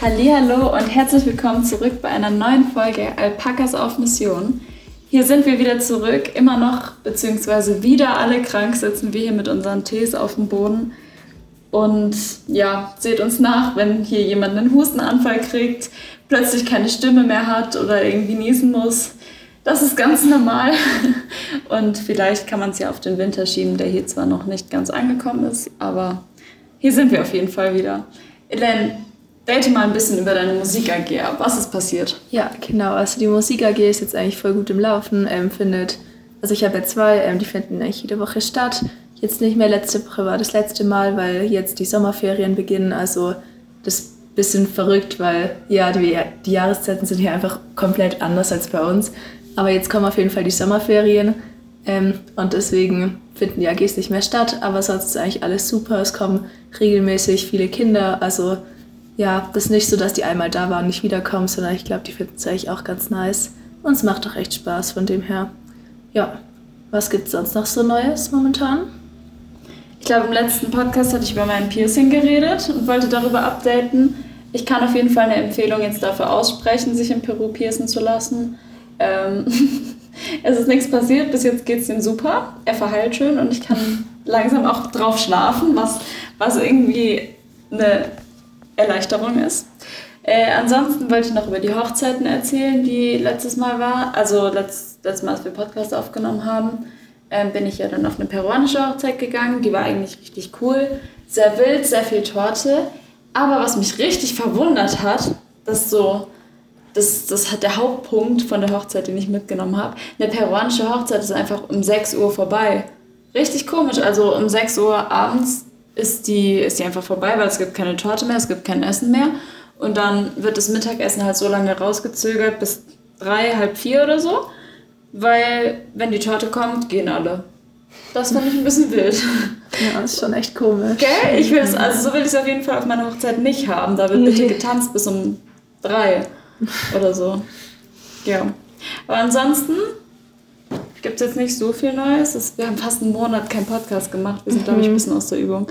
Hallo und herzlich willkommen zurück bei einer neuen Folge Alpakas auf Mission. Hier sind wir wieder zurück, immer noch, beziehungsweise wieder alle krank sitzen wir hier mit unseren Tees auf dem Boden. Und ja, seht uns nach, wenn hier jemand einen Hustenanfall kriegt, plötzlich keine Stimme mehr hat oder irgendwie niesen muss. Das ist ganz normal. Und vielleicht kann man es ja auf den Winter schieben, der hier zwar noch nicht ganz angekommen ist, aber hier sind wir auf jeden Fall wieder. Elaine, Rate mal ein bisschen über deine Musik AG ab. Was ist passiert? Ja, genau. Also die Musik AG ist jetzt eigentlich voll gut im Laufen. Ähm, findet, also ich habe ja zwei, ähm, die finden eigentlich jede Woche statt. Jetzt nicht mehr, letzte Woche war das letzte Mal, weil jetzt die Sommerferien beginnen. Also das ist ein bisschen verrückt, weil ja, die, die Jahreszeiten sind hier einfach komplett anders als bei uns. Aber jetzt kommen auf jeden Fall die Sommerferien ähm, und deswegen finden die AGs nicht mehr statt. Aber sonst ist eigentlich alles super. Es kommen regelmäßig viele Kinder. Also ja, das ist nicht so, dass die einmal da waren und nicht wiederkommen, sondern ich glaube, die finden es eigentlich auch ganz nice. Und es macht auch echt Spaß von dem her. Ja, was gibt es sonst noch so Neues momentan? Ich glaube, im letzten Podcast hatte ich über mein Piercing geredet und wollte darüber updaten. Ich kann auf jeden Fall eine Empfehlung jetzt dafür aussprechen, sich in Peru piercen zu lassen. Ähm es ist nichts passiert, bis jetzt geht es ihm super. Er verheilt schön und ich kann langsam auch drauf schlafen, was, was irgendwie eine Erleichterung ist. Äh, ansonsten wollte ich noch über die Hochzeiten erzählen, die letztes Mal war. Also letzt, letztes Mal, als wir Podcast aufgenommen haben, äh, bin ich ja dann auf eine peruanische Hochzeit gegangen. Die war eigentlich richtig cool. Sehr wild, sehr viel Torte. Aber was mich richtig verwundert hat, dass so, das, das hat der Hauptpunkt von der Hochzeit, den ich mitgenommen habe. Eine peruanische Hochzeit ist einfach um 6 Uhr vorbei. Richtig komisch. Also um 6 Uhr abends ist die, ist die einfach vorbei, weil es gibt keine Torte mehr, es gibt kein Essen mehr. Und dann wird das Mittagessen halt so lange rausgezögert bis drei, halb vier oder so. Weil, wenn die Torte kommt, gehen alle. Das fand ich ein bisschen wild. Ja, das ist schon echt komisch. Gell? Ich will es, also so will ich es auf jeden Fall auf meiner Hochzeit nicht haben. Da wird nee. bitte getanzt bis um drei oder so. Ja. Aber ansonsten gibt es jetzt nicht so viel Neues. Es, wir haben fast einen Monat keinen Podcast gemacht. Wir sind, glaube ich, ein mhm. bisschen aus der Übung.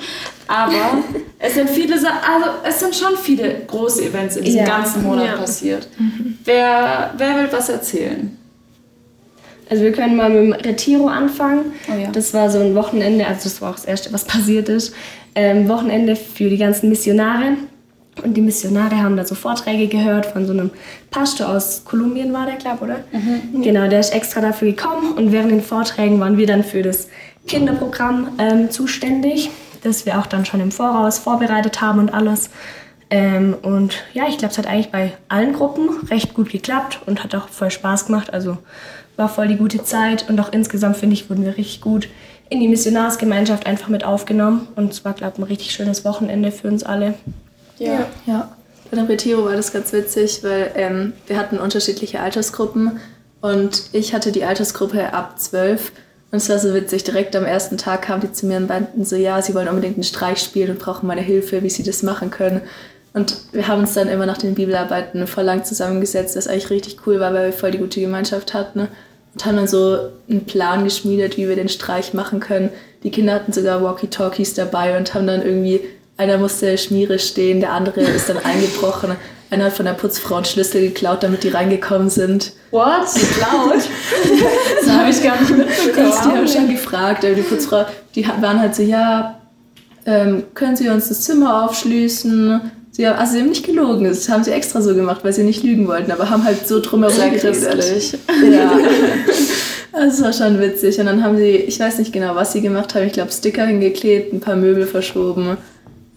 Aber es sind viele, also es sind schon viele große Events in diesem ja. ganzen Monat ja. passiert. Mhm. Wer, wer will was erzählen? Also wir können mal mit dem Retiro anfangen. Oh ja. Das war so ein Wochenende, also das war auch das Erste, was passiert ist. Ähm, Wochenende für die ganzen Missionare. Und die Missionare haben da so Vorträge gehört von so einem Pastor aus Kolumbien, war der, glaube oder? Mhm. Genau, der ist extra dafür gekommen. Und während den Vorträgen waren wir dann für das Kinderprogramm ähm, zuständig, das wir auch dann schon im Voraus vorbereitet haben und alles. Ähm, und ja, ich glaube, es hat eigentlich bei allen Gruppen recht gut geklappt und hat auch voll Spaß gemacht. Also war voll die gute Zeit und auch insgesamt, finde ich, wurden wir richtig gut in die Missionarsgemeinschaft einfach mit aufgenommen. Und es war, glaube ich, ein richtig schönes Wochenende für uns alle. Ja. ja. Bei dem Retiro war das ganz witzig, weil ähm, wir hatten unterschiedliche Altersgruppen und ich hatte die Altersgruppe ab 12 und es war so witzig, direkt am ersten Tag kamen die zu mir und meinten so, ja, sie wollen unbedingt einen Streich spielen und brauchen meine Hilfe, wie sie das machen können. Und wir haben uns dann immer nach den Bibelarbeiten voll lang zusammengesetzt, das eigentlich richtig cool war, weil wir voll die gute Gemeinschaft hatten. Und haben dann so einen Plan geschmiedet, wie wir den Streich machen können. Die Kinder hatten sogar Walkie-Talkies dabei und haben dann irgendwie einer musste Schmiere stehen, der andere ist dann eingebrochen. Einer hat von der Putzfrau einen Schlüssel geklaut, damit die reingekommen sind. What? Geklaut? das habe ich gar nicht mitbekommen. Die haben schon gefragt, die Putzfrau, die waren halt so, ja, ähm, können Sie uns das Zimmer aufschließen? Sie haben, also sie haben nicht gelogen, das haben sie extra so gemacht, weil sie nicht lügen wollten, aber haben halt so drumherum Sehr geredet. Ja. Das war schon witzig. Und dann haben sie, ich weiß nicht genau, was sie gemacht haben, ich glaube Sticker hingeklebt, ein paar Möbel verschoben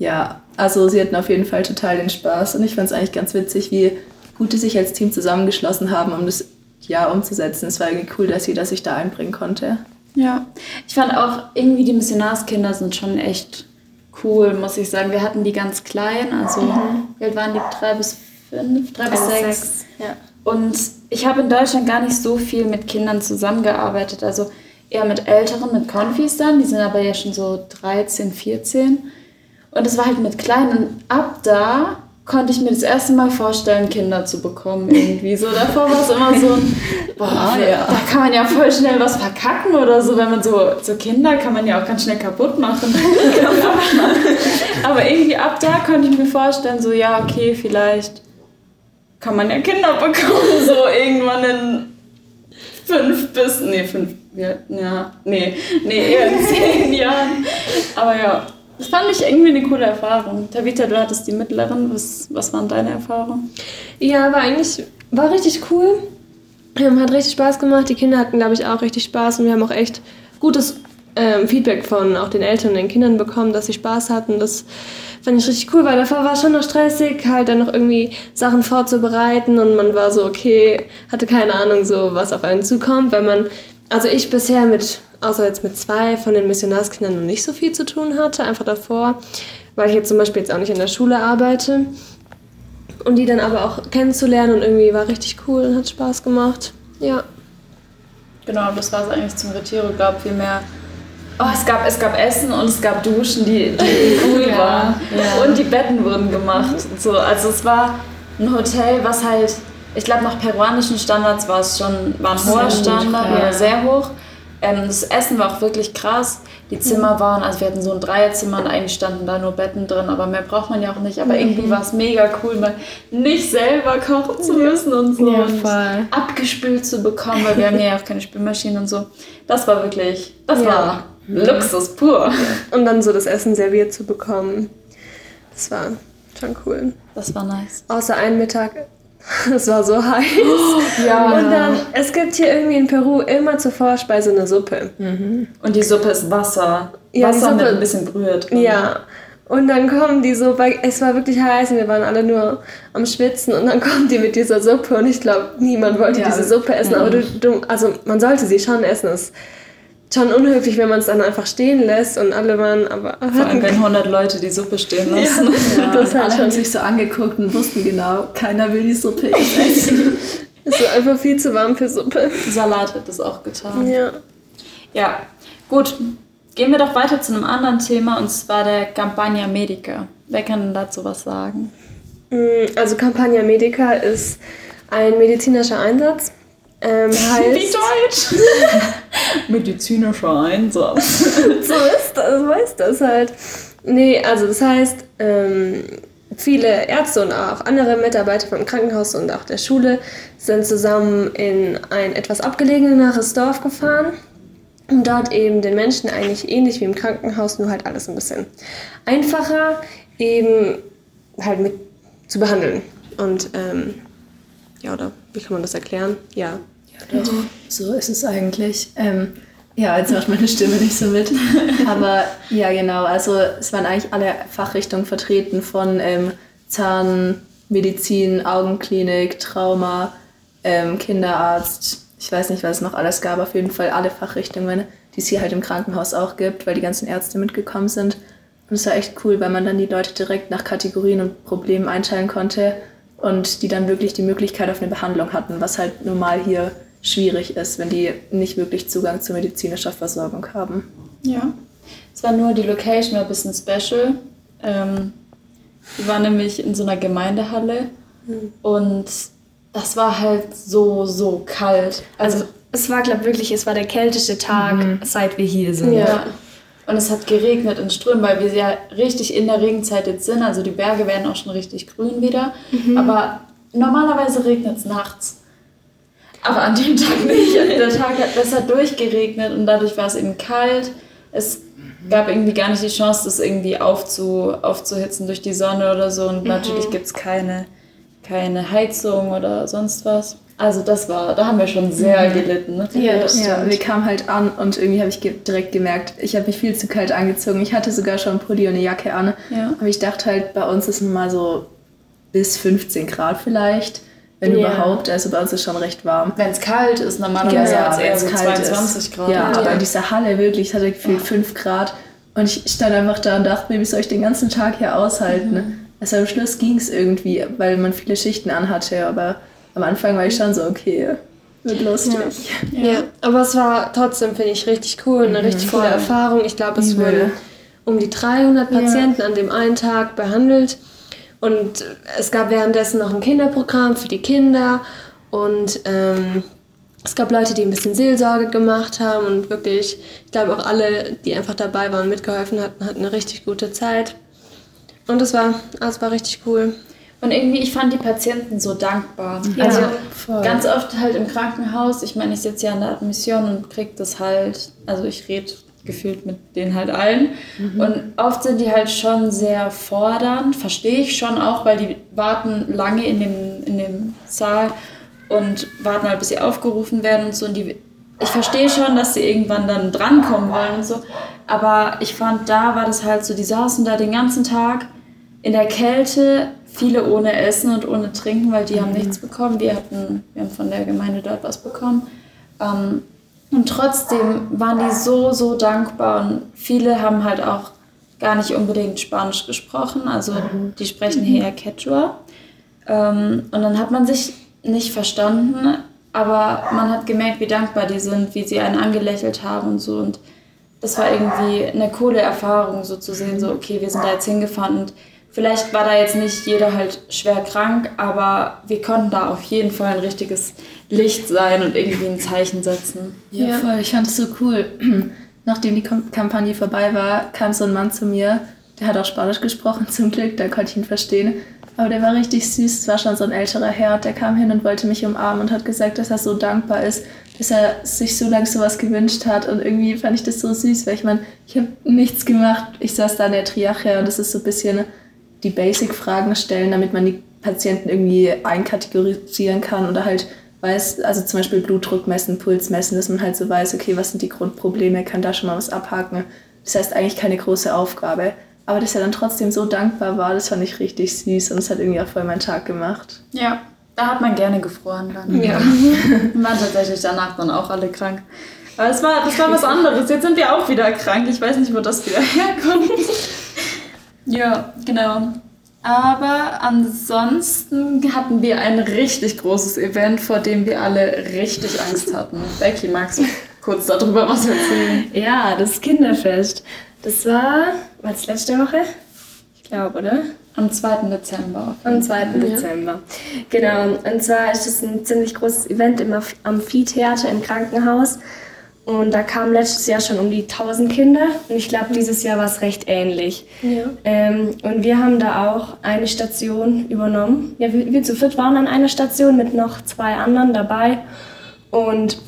ja, also sie hatten auf jeden Fall total den Spaß und ich fand es eigentlich ganz witzig, wie gut die sich als Team zusammengeschlossen haben, um das ja umzusetzen. Es war irgendwie cool, dass sie das sich da einbringen konnte. Ja, ich fand auch irgendwie die Missionarskinder sind schon echt cool, muss ich sagen. Wir hatten die ganz klein, also mhm. alt waren die? Drei bis fünf, drei bis sechs. sechs. Ja. Und ich habe in Deutschland gar nicht so viel mit Kindern zusammengearbeitet, also eher mit Älteren, mit Konfis dann, die sind aber ja schon so 13, 14. Und es war halt mit kleinen. Ab da konnte ich mir das erste Mal vorstellen, Kinder zu bekommen irgendwie. So davor war es immer so, boah, ah, ja. da kann man ja voll schnell was verkacken oder so, wenn man so, so Kinder kann man ja auch ganz schnell kaputt machen. Aber irgendwie ab da konnte ich mir vorstellen, so ja, okay, vielleicht kann man ja Kinder bekommen, so irgendwann in fünf bis, nee, fünf, ja, nee, nee, eher in zehn Jahren. Aber ja, das fand ich irgendwie eine coole Erfahrung. Tavita, du hattest die mittleren. Was, was waren deine Erfahrungen? Ja, war eigentlich, war richtig cool. Hat richtig Spaß gemacht. Die Kinder hatten, glaube ich, auch richtig Spaß und wir haben auch echt gutes ähm, Feedback von auch den Eltern und den Kindern bekommen, dass sie Spaß hatten. Das fand ich richtig cool, weil davor war es schon noch stressig, halt dann noch irgendwie Sachen vorzubereiten und man war so, okay, hatte keine Ahnung, so was auf einen zukommt, weil man, also ich bisher mit außer jetzt mit zwei von den Missionarskindern noch nicht so viel zu tun hatte, einfach davor, weil ich jetzt zum Beispiel jetzt auch nicht in der Schule arbeite. Und die dann aber auch kennenzulernen und irgendwie war richtig cool und hat Spaß gemacht. Ja. Genau, das war es eigentlich zum Retiro, glaube ich, viel mehr. Oh, es gab, es gab Essen und es gab Duschen, die, die cool ja, waren. Ja. Und die Betten wurden gemacht. So, also es war ein Hotel, was halt, ich glaube, nach peruanischen Standards war es schon, war ein hoher Standard, ja. sehr hoch. Ähm, das Essen war auch wirklich krass. Die Zimmer mhm. waren, also wir hatten so ein Dreierzimmer und eigentlich standen da nur Betten drin, aber mehr braucht man ja auch nicht. Aber mhm. irgendwie war es mega cool, mal nicht selber kochen zu müssen und so ja, und abgespült zu bekommen, weil wir haben ja auch keine Spülmaschine und so. Das war wirklich, das ja. war Luxus pur. Und dann so das Essen serviert zu bekommen, das war schon cool. Das war nice. Außer einen Mittag Es war so heiß. Oh, ja. Und dann, es gibt hier irgendwie in Peru immer zur Vorspeise eine Suppe. Mhm. Und die Suppe ist Wasser. Ja, Wasser mit ein bisschen Brühe drin. Ja. Und dann kommen die so, es war wirklich heiß und wir waren alle nur am Schwitzen und dann kommen die mit dieser Suppe und ich glaube, niemand wollte ja, diese Suppe essen, aber du, du, also man sollte sie schon essen. Es schon unhöflich, wenn man es dann einfach stehen lässt und alle waren aber... Vor allem, wenn 100 Leute die Suppe stehen lassen. Ja, ja, das hat alle schon haben sich so angeguckt und wussten genau, keiner will die Suppe essen. es war einfach viel zu warm für Suppe. Salat hat das auch getan. Ja. Ja, gut. Gehen wir doch weiter zu einem anderen Thema und zwar der Campagna Medica. Wer kann denn dazu was sagen? Mm, also Campagna Medica ist ein medizinischer Einsatz, ähm, heißt, Wie deutsch! Medizinischer Einsatz. so ist das, so ist das halt. Nee, also das heißt, ähm, viele Ärzte und auch andere Mitarbeiter vom Krankenhaus und auch der Schule sind zusammen in ein etwas abgelegeneres Dorf gefahren, um dort eben den Menschen eigentlich ähnlich wie im Krankenhaus, nur halt alles ein bisschen einfacher eben halt mit zu behandeln. Und ähm, ja, oder wie kann man das erklären? Ja. Ja, doch, so ist es eigentlich. Ähm, ja, jetzt macht meine Stimme nicht so mit. Aber ja, genau. Also es waren eigentlich alle Fachrichtungen vertreten von ähm, Zahnmedizin, Augenklinik, Trauma, ähm, Kinderarzt. Ich weiß nicht, was es noch alles gab. Auf jeden Fall alle Fachrichtungen, die es hier halt im Krankenhaus auch gibt, weil die ganzen Ärzte mitgekommen sind. Und es war echt cool, weil man dann die Leute direkt nach Kategorien und Problemen einteilen konnte und die dann wirklich die Möglichkeit auf eine Behandlung hatten, was halt normal hier schwierig ist, wenn die nicht wirklich Zugang zu medizinischer Versorgung haben. Ja, es war nur die Location war ein bisschen special. Ähm, wir waren nämlich in so einer Gemeindehalle mhm. und das war halt so, so kalt. Also, also es war, glaube ich, wirklich, es war der kälteste Tag, mhm. seit wir hier sind. Ja. Und es hat geregnet in Strömen, weil wir ja richtig in der Regenzeit jetzt sind. Also die Berge werden auch schon richtig grün wieder. Mhm. Aber normalerweise regnet es nachts. Aber an dem Tag nicht. Der Tag hat besser durchgeregnet und dadurch war es eben kalt. Es gab irgendwie gar nicht die Chance, das irgendwie aufzu, aufzuhitzen durch die Sonne oder so. Und mhm. natürlich gibt es keine, keine Heizung oder sonst was. Also das war, da haben wir schon sehr mhm. gelitten. Ne? Ja, das ja, wir kamen halt an und irgendwie habe ich ge direkt gemerkt, ich habe mich viel zu kalt angezogen. Ich hatte sogar schon einen Pulli und eine Jacke an. Ja. Aber ich dachte halt, bei uns ist nun mal so bis 15 Grad vielleicht. Wenn yeah. überhaupt, also bei uns ist schon recht warm. Wenn es kalt ist, normalerweise ja, hat es eher so 22 ist. Grad. Ja, aber in dieser Halle wirklich, es hatte gefühlt 5 Grad. Und ich stand einfach da und dachte mir, wie soll ich den ganzen Tag hier aushalten? Mhm. Also am Schluss ging es irgendwie, weil man viele Schichten anhatte. Aber am Anfang war ich schon so, okay, wird lustig. Ja, ja. aber es war trotzdem, finde ich, richtig cool, eine mhm, richtig coole Erfahrung. Ich glaube, es wurden um die 300 Patienten ja. an dem einen Tag behandelt. Und es gab währenddessen noch ein Kinderprogramm für die Kinder und ähm, es gab Leute, die ein bisschen Seelsorge gemacht haben und wirklich, ich glaube auch alle, die einfach dabei waren und mitgeholfen hatten, hatten eine richtig gute Zeit. Und es war, es war richtig cool. Und irgendwie, ich fand die Patienten so dankbar. Ja, also voll. ganz oft halt im Krankenhaus, ich meine, ich sitze ja in der Admission und kriege das halt, also ich rede gefühlt mit denen halt allen. Mhm. Und oft sind die halt schon sehr fordernd, verstehe ich schon auch, weil die warten lange in dem, in dem Saal und warten halt, bis sie aufgerufen werden und so. Und die, ich verstehe schon, dass sie irgendwann dann drankommen wollen und so. Aber ich fand, da war das halt so, die saßen da den ganzen Tag in der Kälte, viele ohne Essen und ohne Trinken, weil die mhm. haben nichts bekommen. Wir hatten, wir haben von der Gemeinde dort was bekommen. Ähm, und trotzdem waren die so, so dankbar. Und viele haben halt auch gar nicht unbedingt Spanisch gesprochen. Also die sprechen hier eher Quechua. Ähm, und dann hat man sich nicht verstanden, aber man hat gemerkt, wie dankbar die sind, wie sie einen angelächelt haben und so. Und das war irgendwie eine coole Erfahrung, so zu sehen, so, okay, wir sind da jetzt hingefahren und vielleicht war da jetzt nicht jeder halt schwer krank, aber wir konnten da auf jeden Fall ein richtiges Licht sein und irgendwie ein Zeichen setzen. Ja, ja. voll. Ich fand es so cool. Nachdem die Kampagne vorbei war, kam so ein Mann zu mir, der hat auch Spanisch gesprochen, zum Glück, da konnte ich ihn verstehen. Aber der war richtig süß. Es war schon so ein älterer Herr. Der kam hin und wollte mich umarmen und hat gesagt, dass er so dankbar ist, dass er sich so lange sowas gewünscht hat. Und irgendwie fand ich das so süß, weil ich meine, ich habe nichts gemacht. Ich saß da in der Triache und das ist so ein bisschen die Basic-Fragen stellen, damit man die Patienten irgendwie einkategorisieren kann oder halt weiß, also zum Beispiel Blutdruck messen, Puls messen, dass man halt so weiß, okay, was sind die Grundprobleme, kann da schon mal was abhaken. Das heißt eigentlich keine große Aufgabe. Aber dass er dann trotzdem so dankbar war, das fand ich richtig süß und es hat irgendwie auch voll meinen Tag gemacht. Ja, da hat man gerne gefroren dann. Ja. Wir waren tatsächlich danach dann auch alle krank. Aber es war, das war was anderes. Jetzt sind wir auch wieder krank. Ich weiß nicht, wo das wieder herkommt. ja, genau. Aber ansonsten hatten wir ein richtig großes Event, vor dem wir alle richtig Angst hatten. Becky, magst du kurz darüber was erzählen? Ja, das Kinderfest. Das war, war das letzte Woche? Ich glaube, oder? Am 2. Dezember. Am 2. Ja. Dezember. Genau. Und zwar ist es ein ziemlich großes Event im Amphitheater im Krankenhaus. Und da kamen letztes Jahr schon um die 1000 Kinder. Und ich glaube, dieses Jahr war es recht ähnlich. Ja. Ähm, und wir haben da auch eine Station übernommen. Ja, wir, wir zu viert waren an einer Station mit noch zwei anderen dabei. Und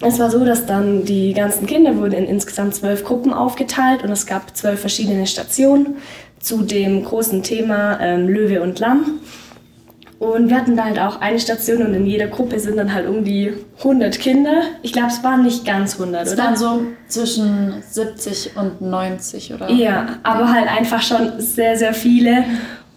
es war so, dass dann die ganzen Kinder wurden in insgesamt zwölf Gruppen aufgeteilt und es gab zwölf verschiedene Stationen zu dem großen Thema ähm, Löwe und Lamm. Und wir hatten da halt auch eine Station und in jeder Gruppe sind dann halt um die 100 Kinder. Ich glaube, es waren nicht ganz 100, es oder? Es waren so zwischen 70 und 90, oder? Ja, aber halt einfach schon sehr, sehr viele.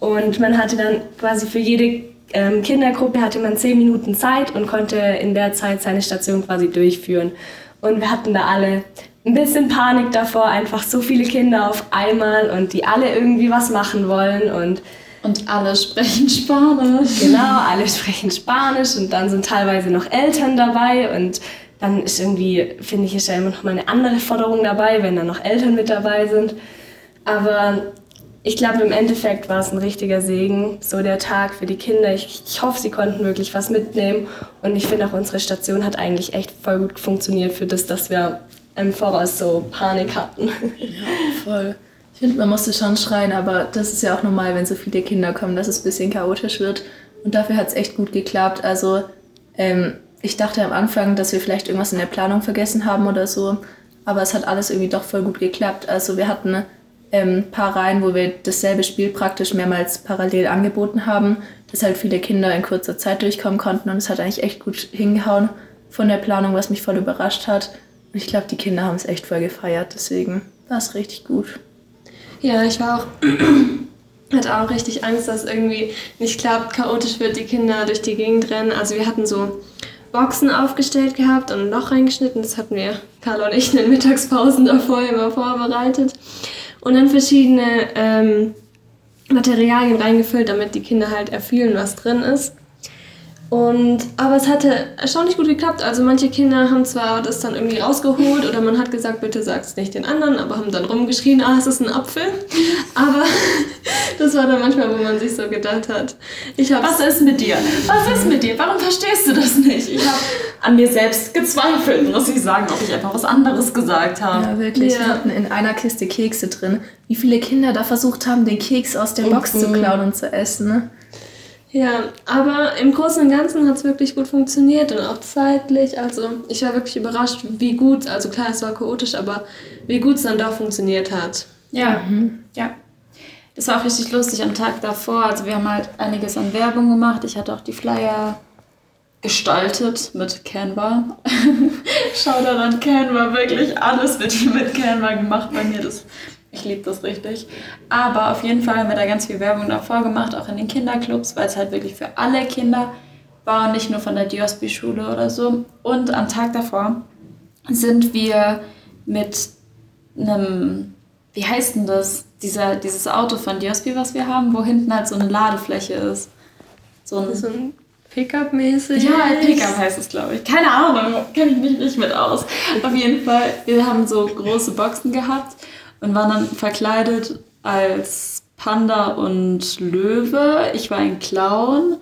Und man hatte dann quasi für jede ähm, Kindergruppe hatte man zehn Minuten Zeit und konnte in der Zeit seine Station quasi durchführen. Und wir hatten da alle ein bisschen Panik davor, einfach so viele Kinder auf einmal und die alle irgendwie was machen wollen und und alle sprechen Spanisch. Genau, alle sprechen Spanisch und dann sind teilweise noch Eltern dabei und dann ist irgendwie, finde ich, ist ja immer noch mal eine andere Forderung dabei, wenn dann noch Eltern mit dabei sind. Aber ich glaube, im Endeffekt war es ein richtiger Segen, so der Tag für die Kinder. Ich, ich hoffe, sie konnten wirklich was mitnehmen. Und ich finde auch, unsere Station hat eigentlich echt voll gut funktioniert für das, dass wir im Voraus so Panik hatten. Ja, voll. Ich finde, man musste schon schreien, aber das ist ja auch normal, wenn so viele Kinder kommen, dass es ein bisschen chaotisch wird. Und dafür hat es echt gut geklappt. Also, ähm, ich dachte am Anfang, dass wir vielleicht irgendwas in der Planung vergessen haben oder so. Aber es hat alles irgendwie doch voll gut geklappt. Also, wir hatten ähm, paar Reihen, wo wir dasselbe Spiel praktisch mehrmals parallel angeboten haben, dass halt viele Kinder in kurzer Zeit durchkommen konnten und es hat eigentlich echt gut hingehauen von der Planung, was mich voll überrascht hat. Und ich glaube, die Kinder haben es echt voll gefeiert, deswegen war es richtig gut. Ja, ich war auch hatte auch richtig Angst, dass irgendwie nicht klappt, chaotisch wird, die Kinder durch die Gegend rennen. Also wir hatten so Boxen aufgestellt gehabt und ein Loch reingeschnitten. Das hatten wir, Carla und ich, in den Mittagspausen davor immer vorbereitet und dann verschiedene ähm, Materialien reingefüllt, damit die Kinder halt erfühlen, was drin ist. Und, aber es hatte erstaunlich gut geklappt. Also manche Kinder haben zwar das dann irgendwie rausgeholt oder man hat gesagt, bitte sag's nicht den anderen, aber haben dann rumgeschrien, ah, es ist ein Apfel. Aber das war dann manchmal, wo man sich so gedacht hat. Ich Was ist mit dir? Was ist mit dir? Warum verstehst du das nicht? Ich habe an mir selbst gezweifelt, muss ich sagen, ob ich einfach was anderes gesagt habe. Ja, wirklich. Ja. Wir hatten in einer Kiste Kekse drin. Wie viele Kinder da versucht haben, den Keks aus der Box mhm. zu klauen und zu essen. Ne? Ja, aber im Großen und Ganzen hat es wirklich gut funktioniert und auch zeitlich. Also ich war wirklich überrascht, wie gut, also klar, es war chaotisch, aber wie gut es dann doch funktioniert hat. Ja, mhm. ja. Das war auch richtig lustig am Tag davor. Also wir haben halt einiges an Werbung gemacht. Ich hatte auch die Flyer gestaltet mit Canva. Shoutout an Canva, wirklich alles wird mit Canva gemacht bei mir. Das ich liebe das richtig. Aber auf jeden Fall haben wir da ganz viel Werbung davor gemacht, auch in den Kinderclubs, weil es halt wirklich für alle Kinder war und nicht nur von der Diosby-Schule oder so. Und am Tag davor sind wir mit einem, wie heißt denn das, Dieser, dieses Auto von Diosby, was wir haben, wo hinten halt so eine Ladefläche ist. So ein, so ein Pickup-mäßig? Ja, Pickup heißt es, glaube ich. Keine Ahnung, kenne ich mich nicht mit aus. Auf jeden Fall, wir haben so große Boxen gehabt und waren dann verkleidet als Panda und Löwe. Ich war ein Clown.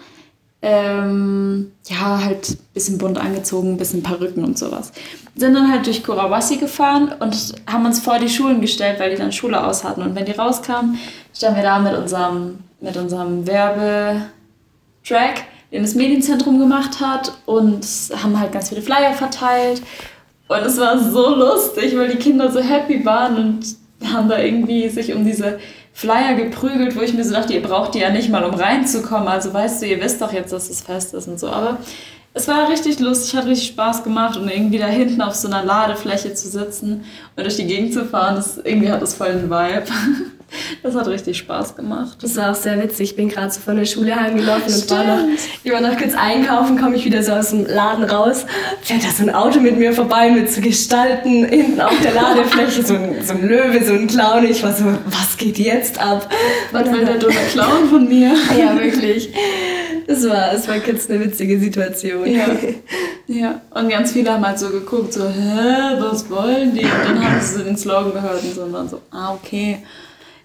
Ähm, ja, halt ein bisschen bunt angezogen, ein bisschen Perücken und sowas. Sind dann halt durch Kurawasi gefahren und haben uns vor die Schulen gestellt, weil die dann Schule aus hatten. Und wenn die rauskamen, standen wir da mit unserem, mit unserem Werbetrack, den das Medienzentrum gemacht hat und haben halt ganz viele Flyer verteilt. Und es war so lustig, weil die Kinder so happy waren und haben da irgendwie sich um diese Flyer geprügelt, wo ich mir so dachte, ihr braucht die ja nicht mal, um reinzukommen. Also weißt du, ihr wisst doch jetzt, dass es fest ist und so. Aber es war richtig lustig, hat richtig Spaß gemacht und irgendwie da hinten auf so einer Ladefläche zu sitzen und durch die Gegend zu fahren, das, irgendwie hat das voll einen Vibe. Das hat richtig Spaß gemacht. Das war auch sehr witzig. Ich bin gerade so von der Schule heimgelaufen und war noch, ich war noch kurz einkaufen, komme ich wieder so aus dem Laden raus. Fährt da so ein Auto mit mir vorbei mit so Gestalten hinten auf der Ladefläche, so ein, so ein Löwe, so ein Clown. Ich war so, was geht jetzt ab? Was will der dumme Clown von mir? ja, wirklich. Es war, es war kurz eine witzige Situation. Ja. ja. Und ganz viele haben halt so geguckt, so, hä, was wollen die? Und dann haben sie so den Slogan gehört und so und dann so, ah, okay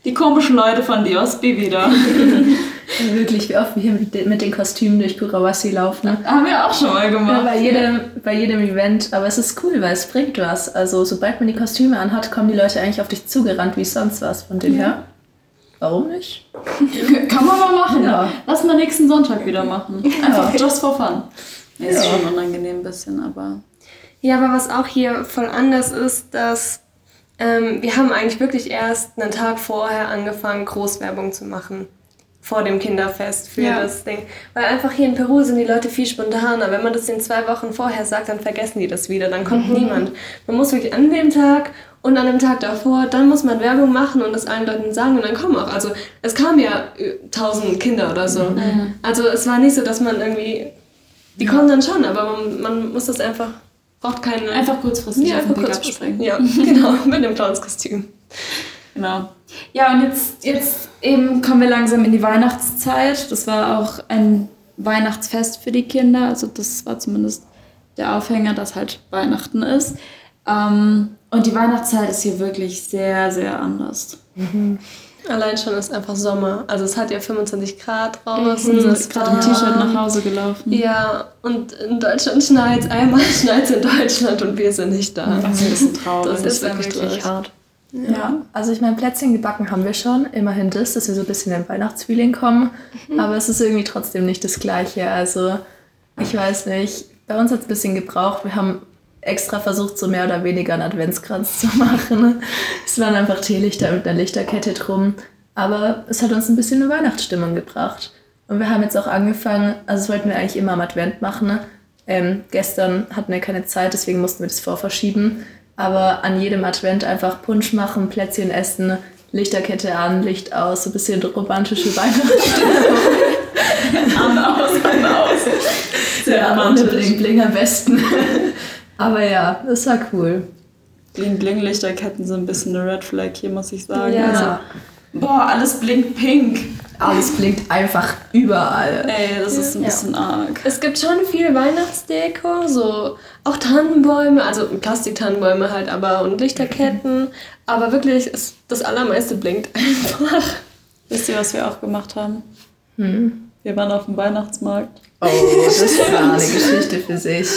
die komischen Leute von Diosby wieder. Wirklich, wie oft wir hier mit den Kostümen durch Kurawasi laufen. Haben wir auch schon mal gemacht. Ja, bei, jedem, bei jedem Event. Aber es ist cool, weil es bringt was. Also sobald man die Kostüme anhat, kommen die Leute eigentlich auf dich zugerannt, wie sonst was. Von dem ja. her, warum nicht? Kann man mal machen. Ja. Lass mal nächsten Sonntag wieder machen. Einfach ja. just for fun. Nee, ist schon unangenehm ein bisschen, aber... Ja, aber was auch hier voll anders ist, dass ähm, wir haben eigentlich wirklich erst einen Tag vorher angefangen, Großwerbung zu machen. Vor dem Kinderfest für ja. das Ding. Weil einfach hier in Peru sind die Leute viel spontaner. Wenn man das in zwei Wochen vorher sagt, dann vergessen die das wieder. Dann kommt mhm. niemand. Man muss wirklich an dem Tag und an dem Tag davor, dann muss man Werbung machen und das allen Leuten sagen und dann kommen auch. Also es kamen ja tausend Kinder oder so. Mhm. Also es war nicht so, dass man irgendwie. Die kommen dann schon, aber man, man muss das einfach Braucht keine. Einfach kurzfristig ja, einfach kurz springen. Ja, genau, mit dem Clownskostüm. Genau. Ja, und jetzt, jetzt eben kommen wir langsam in die Weihnachtszeit. Das war auch ein Weihnachtsfest für die Kinder. Also das war zumindest der Aufhänger, dass halt Weihnachten ist. Ähm, und die Weihnachtszeit ist hier wirklich sehr, sehr anders. Mhm. Allein schon ist einfach Sommer. Also es hat ja 25 Grad draußen. Mhm, ist gerade im T-Shirt nach Hause gelaufen. Ja, und in Deutschland schneit es. Einmal schneit es in Deutschland und wir sind nicht da. Das ist ein bisschen traurig. Das, ist wirklich, wirklich hart. Ja. ja. also ich meine, Plätzchen gebacken haben wir schon. Immerhin das, dass wir so ein bisschen in den Weihnachtsfeeling kommen. Mhm. Aber es ist irgendwie trotzdem nicht das Gleiche. Also ich weiß nicht. Bei uns hat es ein bisschen gebraucht. Wir haben extra versucht, so mehr oder weniger einen Adventskranz zu machen. Es waren einfach Teelichter mit einer Lichterkette drum. Aber es hat uns ein bisschen eine Weihnachtsstimmung gebracht. Und wir haben jetzt auch angefangen, also das wollten wir eigentlich immer am Advent machen. Ähm, gestern hatten wir keine Zeit, deswegen mussten wir das vorverschieben. Aber an jedem Advent einfach Punsch machen, Plätzchen essen, Lichterkette an, Licht aus, so ein bisschen romantische Weihnachtsstimmung. an, aus, an, aus. Sehr ja, romantisch. Bling, Bling am besten. Aber ja, das war cool. Bling-Bling-Lichterketten sind ein bisschen eine Red Flag hier, muss ich sagen. Ja. Also, boah, alles blinkt pink. Alles blinkt einfach überall. Ey, das ist ein Ja. bisschen arg. Es gibt schon viel Weihnachtsdeko, so auch Tannenbäume, also Plastiktannenbäume halt, aber und Lichterketten. Aber wirklich, ist, das allermeiste blinkt einfach. Wisst ihr, was wir auch gemacht haben? Hm. Wir waren auf dem Weihnachtsmarkt. Oh, das war eine Geschichte für sich.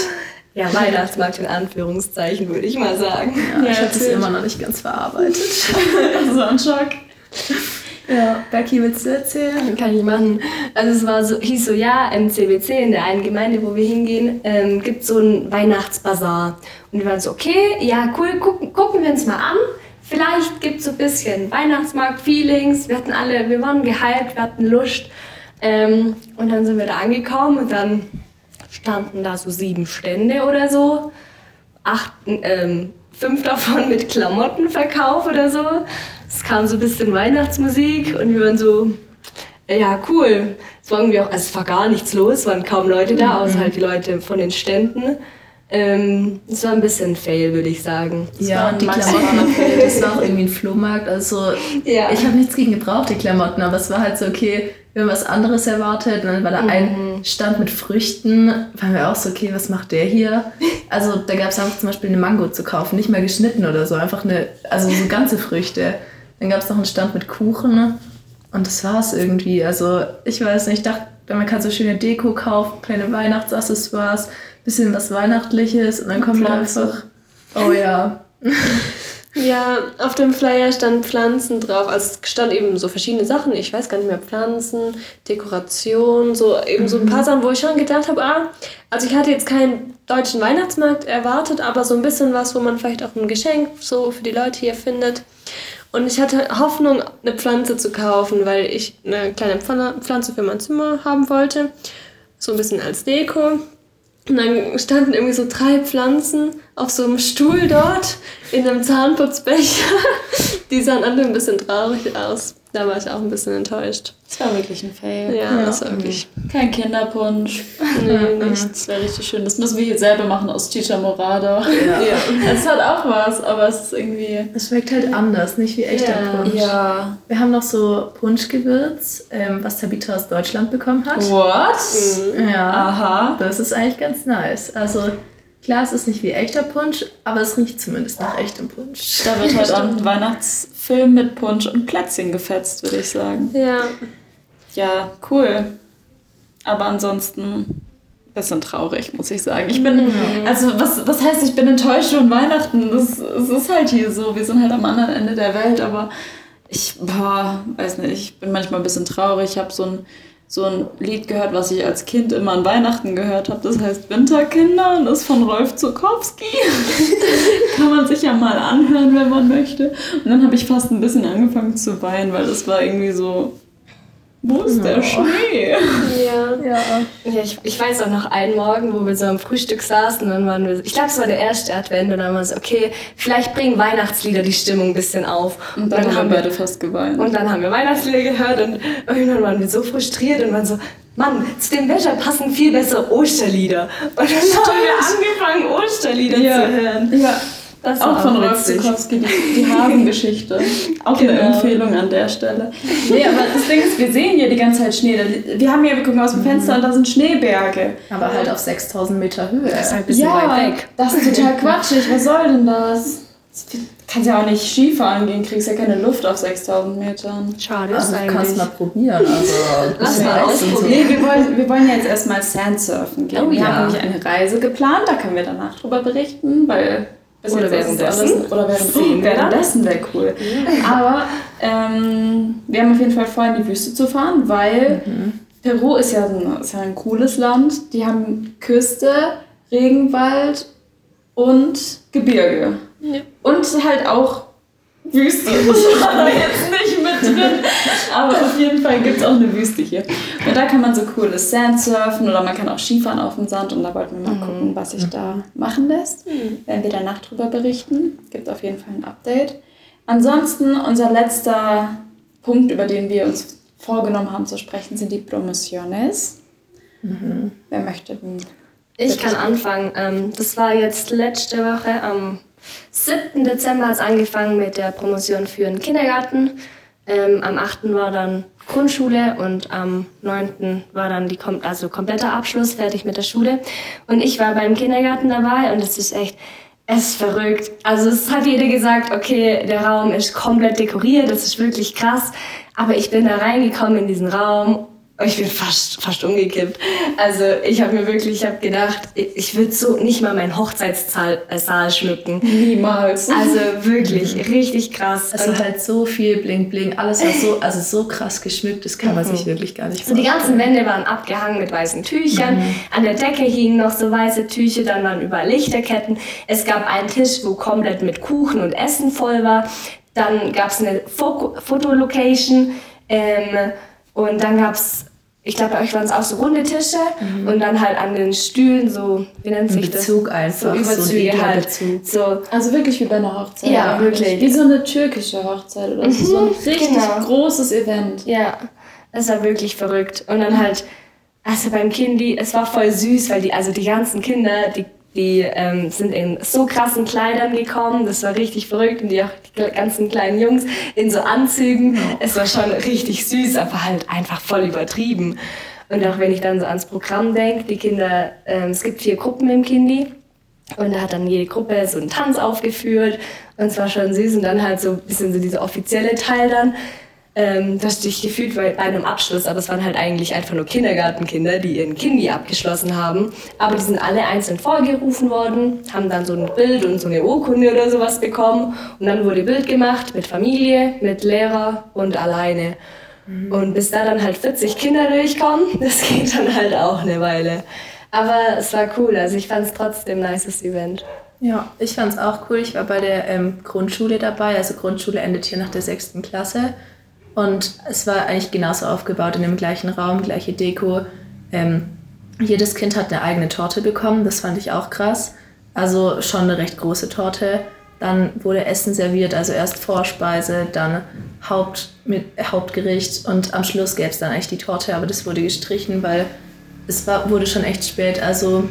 Ja, Weihnachtsmarkt in Anführungszeichen, würde ich mal sagen. Ja, ich habe das immer noch nicht ganz verarbeitet. Das war ein Schock. Ja, Becky, willst du erzählen? Kann ich machen. Also es war so, hieß so, ja, im CBC, in der einen Gemeinde, wo wir hingehen, ähm, gibt so einen Weihnachtsbazar. Und wir waren so, okay, ja, cool, gucken, gucken wir uns mal an. Vielleicht gibt es so ein bisschen Weihnachtsmarkt-Feelings. Wir hatten alle, wir waren gehypt, wir hatten Lust. Ähm, und dann sind wir da angekommen und dann standen da so sieben Stände oder so. Acht, ähm, fünf davon mit Klamottenverkauf oder so. Es kam so ein bisschen Weihnachtsmusik und wir waren so, ja, cool. Es war irgendwie auch, also es war gar nichts los, es waren kaum Leute da, außer halt die Leute von den Ständen. Ähm, es war ein bisschen Fail, würde ich sagen. Ja, ein die Klamotten, das war auch irgendwie ein Flohmarkt. Also, Ja. ich habe nichts gegen gebrauchte Klamotten, aber es war halt so, okay, wir haben was anderes erwartet. Und dann war da ein Stand mit Früchten. Waren wir auch so, okay, was macht der hier? Also, da gab es auch zum Beispiel eine Mango zu kaufen, nicht mal geschnitten oder so, einfach eine, also so ganze Früchte. Dann gab es noch einen Stand mit Kuchen. Und das war's irgendwie. Also, ich weiß nicht, ich dachte, man kann so schöne Deko kaufen, kleine Weihnachtsaccessoires, bisschen was Weihnachtliches und dann kommt Pflanzen. einfach. Oh ja. Ja, auf dem Flyer stand Pflanzen drauf. Also es stand eben so verschiedene Sachen. Ich weiß gar nicht mehr, Pflanzen, Dekoration, so eben so ein paar Sachen, wo ich schon gedacht habe, ah, also ich hatte jetzt keinen deutschen Weihnachtsmarkt erwartet, aber so ein bisschen was, wo man vielleicht auch ein Geschenk so für die Leute hier findet. Und ich hatte Hoffnung, eine Pflanze zu kaufen, weil ich eine kleine Pflanze für mein Zimmer haben wollte. So ein bisschen als Deko. Und dann standen irgendwie so drei Pflanzen auf so einem Stuhl dort in einem Zahnputzbecher. Die sahen alle ein bisschen traurig aus. Da war ich auch ein bisschen enttäuscht. Das war wirklich ein Fail. Ja, das war wirklich. Kein Kinderpunsch. Nee, nichts. Das wäre richtig schön. Das müssen wir hier selber machen aus Chicha Morada. Ja. Es hat auch was, aber es ist irgendwie. Es schmeckt halt anders, nicht wie echter Ja. Punsch. Ja. Wir haben noch so Punschgewürz, ähm, was Tabitha aus Deutschland bekommen hat. What? Ja, Aha. das ist eigentlich ganz nice. Also klar, es ist nicht wie echter Punsch, aber es riecht zumindest nach echtem Punsch. Da wird heute Abend Weihnachtsfilm mit Punsch und Plätzchen gefetzt, würde ich sagen. Ja. Ja, cool. Aber ansonsten ein bisschen traurig, muss ich sagen. Ich bin, also was, was heißt, ich bin enttäuscht von Weihnachten? Das, es ist halt hier so. Wir sind halt am anderen Ende der Welt, aber ich, boah, weiß nicht, ich bin manchmal ein bisschen traurig. Ich habe so ein, so ein Lied gehört, was ich als Kind immer an Weihnachten gehört habe. Das heißt Winterkinder und ist von Rolf Zukowski. Kann man sich ja mal anhören, wenn man möchte. Und dann habe ich fast ein bisschen angefangen zu weinen, weil das war irgendwie so, wo ist der. Schnee? Ja. Ja. ja ich, ich weiß auch noch einen Morgen, wo wir so am Frühstück saßen und dann waren wir, ich glaube, es war der erste Advent und dann waren wir so, okay, vielleicht bringen Weihnachtslieder die Stimmung ein bisschen auf. Und dann, haben wir beide fast geweint. Und dann haben wir Weihnachtslieder gehört und irgendwann waren wir so frustriert und waren so, Mann, zu dem Wetter passen viel besser Osterlieder. Und dann haben wir angefangen, Osterlieder Ja. zu hören. ja, Das auch von Rolf. Zukowski, die, die Hasengeschichte. Auch eine Genau. Empfehlung an der Stelle. Nee, aber das Ding ist, wir sehen hier die ganze Zeit Schnee. Wir haben hier, wir gucken aus dem Fenster und da sind Schneeberge. Aber halt auf 6000 Meter Höhe. Das ist halt ein bisschen weit weg. das ist total quatschig. Was soll denn das? Du kannst ja auch nicht Skifahren gehen, kriegst ja keine Luft auf 6000 Metern. Schade Also ist du kannst eigentlich. mal probieren. Also, Lass mal ausprobieren. Nee, wir wollen, wir wollen ja jetzt erstmal Sandsurfen gehen. Oh wir ja. haben nämlich eine Reise geplant, da können wir danach drüber berichten, weil bis Oder währenddessen. Oder während, Sehen wir dann. währenddessen wäre cool. Aber ähm, wir haben auf jeden Fall vor, in die Wüste zu fahren, weil Peru ist ja, ein, ist ja ein cooles Land. Die haben Küste, Regenwald und Gebirge. Ja. Und halt auch Wüste. Das war jetzt nicht drin. Aber auf jeden Fall gibt es auch eine Wüste hier. Und da kann man so cooles Sandsurfen oder man kann auch Skifahren auf dem Sand. Und da wollten wir mal gucken, was sich da machen lässt. Werden wir danach drüber berichten. Gibt auf jeden Fall ein Update. Ansonsten, unser letzter Punkt, über den wir uns vorgenommen haben zu sprechen, sind die Promociones. Wer möchte denn? Ich kann anfangen. Ähm, das war jetzt letzte Woche am 7. Dezember hat es angefangen mit der Promotion für den Kindergarten. Ähm, am 8. war dann Grundschule und am 9. war dann die also kompletter Abschluss, fertig mit der Schule. Und ich war beim Kindergarten dabei und es ist echt, es ist verrückt. Also es hat jeder gesagt, okay, der Raum ist komplett dekoriert, das ist wirklich krass. Aber ich bin da reingekommen in diesen Raum ich bin fast, fast umgekippt. Also ich habe mir wirklich, ich habe gedacht, ich würde so nicht mal meinen Hochzeitssaal äh, schmücken. Niemals. Also wirklich, richtig krass. Also Und halt so viel Bling Bling, alles war so, also so krass geschmückt, das kann man sich mhm. wirklich gar nicht vorstellen. So die ganzen Wände waren abgehangen mit weißen Tüchern. Mhm. An der Decke hingen noch so weiße Tücher, dann waren überall Lichterketten. Es gab einen Tisch, wo komplett mit Kuchen und Essen voll war. Dann gab es eine Fotolocation. Ähm, und dann gab es ich glaube, bei euch waren es auch so runde Tische mhm. und dann halt an den Stühlen so, wie nennt sich das? Bezug einfach. So Überzüge so halt. So. Also wirklich wie bei einer Hochzeit. Ja, eigentlich. wirklich. Wie so eine türkische Hochzeit oder so. Mhm, so ein richtig genau. großes Event. Ja, das war wirklich verrückt. Und dann halt, also beim Kindi, es war voll süß, weil die, also die ganzen Kinder, die die ähm, sind in so krassen Kleidern gekommen, das war richtig verrückt. Und die, auch die ganzen kleinen Jungs in so Anzügen. Ja. Es war schon richtig süß, aber halt einfach voll übertrieben. Und auch wenn ich dann so ans Programm denke, die Kinder, ähm, es gibt vier Gruppen im Kindi. Und da hat dann jede Gruppe so einen Tanz aufgeführt. Und es war schon süß. Und dann halt so ein bisschen so dieser offizielle Teil dann ähm, dass du dich gefühlt bei einem Abschluss, aber es waren halt eigentlich einfach nur Kindergartenkinder, die ihren Kindi abgeschlossen haben. Aber die sind alle einzeln vorgerufen worden, haben dann so ein Bild und so eine Urkunde oder sowas bekommen. Und dann wurde Bild gemacht mit Familie, mit Lehrer und alleine. Mhm. Und bis da dann halt 40 Kinder durchkommen, das geht dann halt auch eine Weile. Aber es war cool, also ich fand es trotzdem ein nices Event. Ja, ich fand es auch cool. Ich war bei der ähm, Grundschule dabei. Also Grundschule endet hier nach der sechsten Klasse. Und es war eigentlich genauso aufgebaut in dem gleichen Raum, gleiche Deko. Ähm, jedes Kind hat eine eigene Torte bekommen, das fand ich auch krass. Also schon eine recht große Torte. Dann wurde Essen serviert, also erst Vorspeise, dann Haupt, mit, Hauptgericht und am Schluss gäbe es dann eigentlich die Torte, aber das wurde gestrichen, weil es war, wurde schon echt spät. Also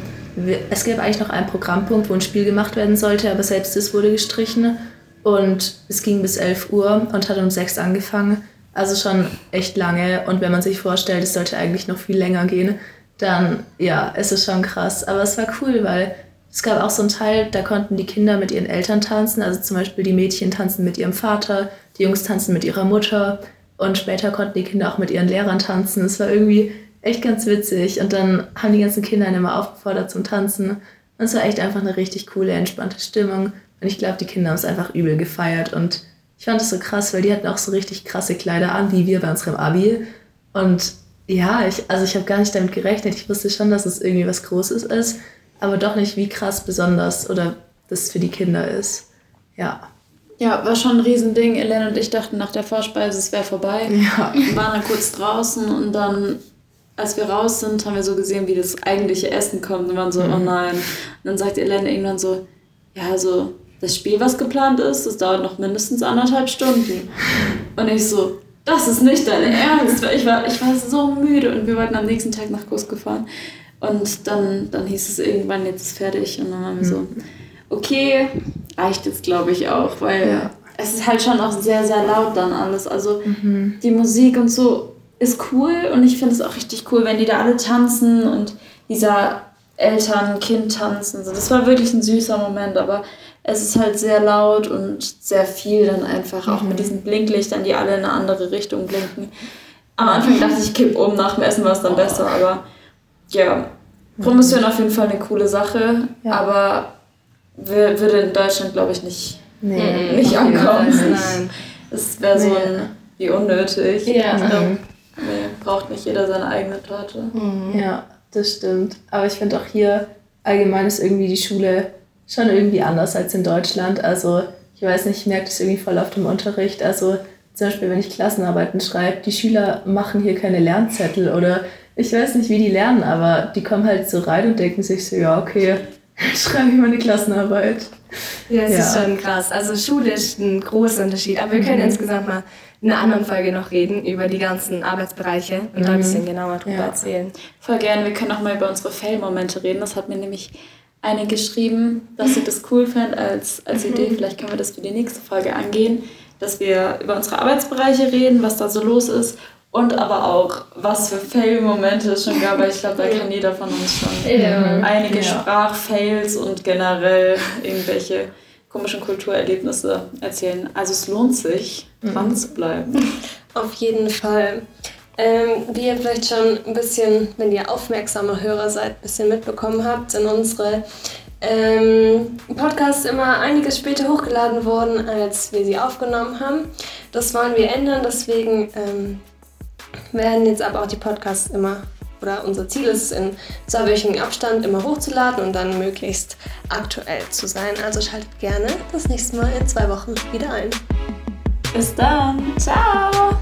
es gäbe eigentlich noch einen Programmpunkt, wo ein Spiel gemacht werden sollte, aber selbst das wurde gestrichen. Und es ging bis 11 Uhr und hat um 6 angefangen. Also schon echt lange. Und wenn man sich vorstellt, es sollte eigentlich noch viel länger gehen, dann ja, es ist schon krass. Aber es war cool, weil es gab auch so einen Teil, da konnten die Kinder mit ihren Eltern tanzen. Also zum Beispiel die Mädchen tanzen mit ihrem Vater, die Jungs tanzen mit ihrer Mutter. Und später konnten die Kinder auch mit ihren Lehrern tanzen. Es war irgendwie echt ganz witzig. Und dann haben die ganzen Kinder immer aufgefordert zum Tanzen. Und es war echt einfach eine richtig coole, entspannte Stimmung. Und ich glaube, die Kinder haben es einfach übel gefeiert. Und ich fand das so krass, weil die hatten auch so richtig krasse Kleider an, wie wir bei unserem Abi. Und ja, ich, also ich habe gar nicht damit gerechnet. Ich wusste schon, dass es irgendwie was Großes ist, aber doch nicht, wie krass besonders oder das für die Kinder ist. Ja. Ja, war schon ein Riesending. Ellen und ich dachten nach der Vorspeise, es wäre vorbei. Ja. Wir waren dann kurz draußen und dann, als wir raus sind, haben wir so gesehen, wie das eigentliche Essen kommt und waren so, mhm. oh nein. Und dann sagt Ellen irgendwann so, ja, so, das Spiel, was geplant ist, das dauert noch mindestens anderthalb Stunden. Und ich so, das ist nicht dein Ernst. Ich war, ich war so müde und wir wollten am nächsten Tag nach Kusko fahren. Und dann, dann hieß es irgendwann, jetzt ist fertig. Und dann waren wir so, hm. okay, reicht jetzt glaube ich auch, weil ja. es ist halt schon auch sehr, sehr laut dann alles. Also mhm. die Musik und so ist cool und ich finde es auch richtig cool, wenn die da alle tanzen und dieser Eltern-Kind tanzen. Das war wirklich ein süßer Moment, aber es ist halt sehr laut und sehr viel dann einfach, auch mit mhm. diesen Blinklichtern, die alle in eine andere Richtung blinken. Am Anfang dachte ich, kipp um, nach dem Essen war es dann besser, aber ja, Promotion auf jeden Fall eine coole Sache, ja. aber würde in Deutschland, glaube ich, nicht, nee, nicht ankommen. Nein. Es wäre so ein, wie unnötig. Ja. Ich glaub, nee, braucht nicht jeder seine eigene Torte. Mhm. Ja, das stimmt. Aber ich finde auch hier allgemein ist irgendwie die Schule schon irgendwie anders als in Deutschland. Also ich weiß nicht, ich merke das irgendwie voll auf dem Unterricht. Also zum Beispiel, wenn ich Klassenarbeiten schreibe, die Schüler machen hier keine Lernzettel oder ich weiß nicht, wie die lernen, aber die kommen halt so rein und denken sich so, ja, okay, schreibe ich meine Klassenarbeit. Ja, das ja. ist schon krass. Also Schule ist ein großer Unterschied. Aber wir können mhm. insgesamt mal in einer anderen Folge noch reden über die ganzen Arbeitsbereiche und mhm. da ein bisschen genauer drüber ja. erzählen. Voll gerne. Wir können auch mal über unsere Fail-Momente reden. Das hat mir nämlich eine geschrieben, dass sie das cool fand als, als mhm. Idee. Vielleicht können wir das für die nächste Folge angehen. dass wir über unsere Arbeitsbereiche reden, was da so los ist und aber auch, was für Fail-Momente es schon gab, weil ich glaube, da kann jeder von uns schon ja. einige ja. Sprachfails und generell irgendwelche komischen Kulturerlebnisse erzählen. Also es lohnt sich, mhm. dran zu bleiben. Auf jeden Fall. Ähm, wie ihr vielleicht schon ein bisschen, wenn ihr aufmerksame Hörer seid, ein bisschen mitbekommen habt, sind unsere ähm, Podcasts immer einiges später hochgeladen worden, als wir sie aufgenommen haben. Das wollen wir ändern, deswegen ähm, werden jetzt aber auch die Podcasts immer, oder unser Ziel ist es, in zweiwöchigen Abstand immer hochzuladen und dann möglichst aktuell zu sein. Also schaltet gerne das nächste Mal in zwei Wochen wieder ein. Bis dann. Ciao.